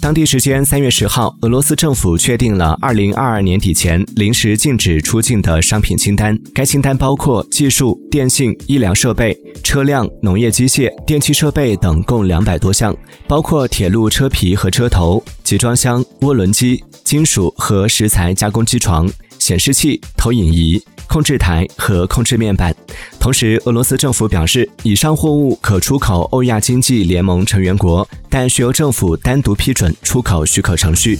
当地时间三月十号，俄罗斯政府确定了二零二二年底前临时禁止出境的商品清单。该清单包括技术、电信、医疗设备、车辆、农业机械、电气设备等共两百多项，包括铁路车皮和车头、集装箱、涡轮机、金属和石材加工机床、显示器、投影仪。控制台和控制面板。同时，俄罗斯政府表示，以上货物可出口欧亚经济联盟成员国，但需由政府单独批准出口许可程序。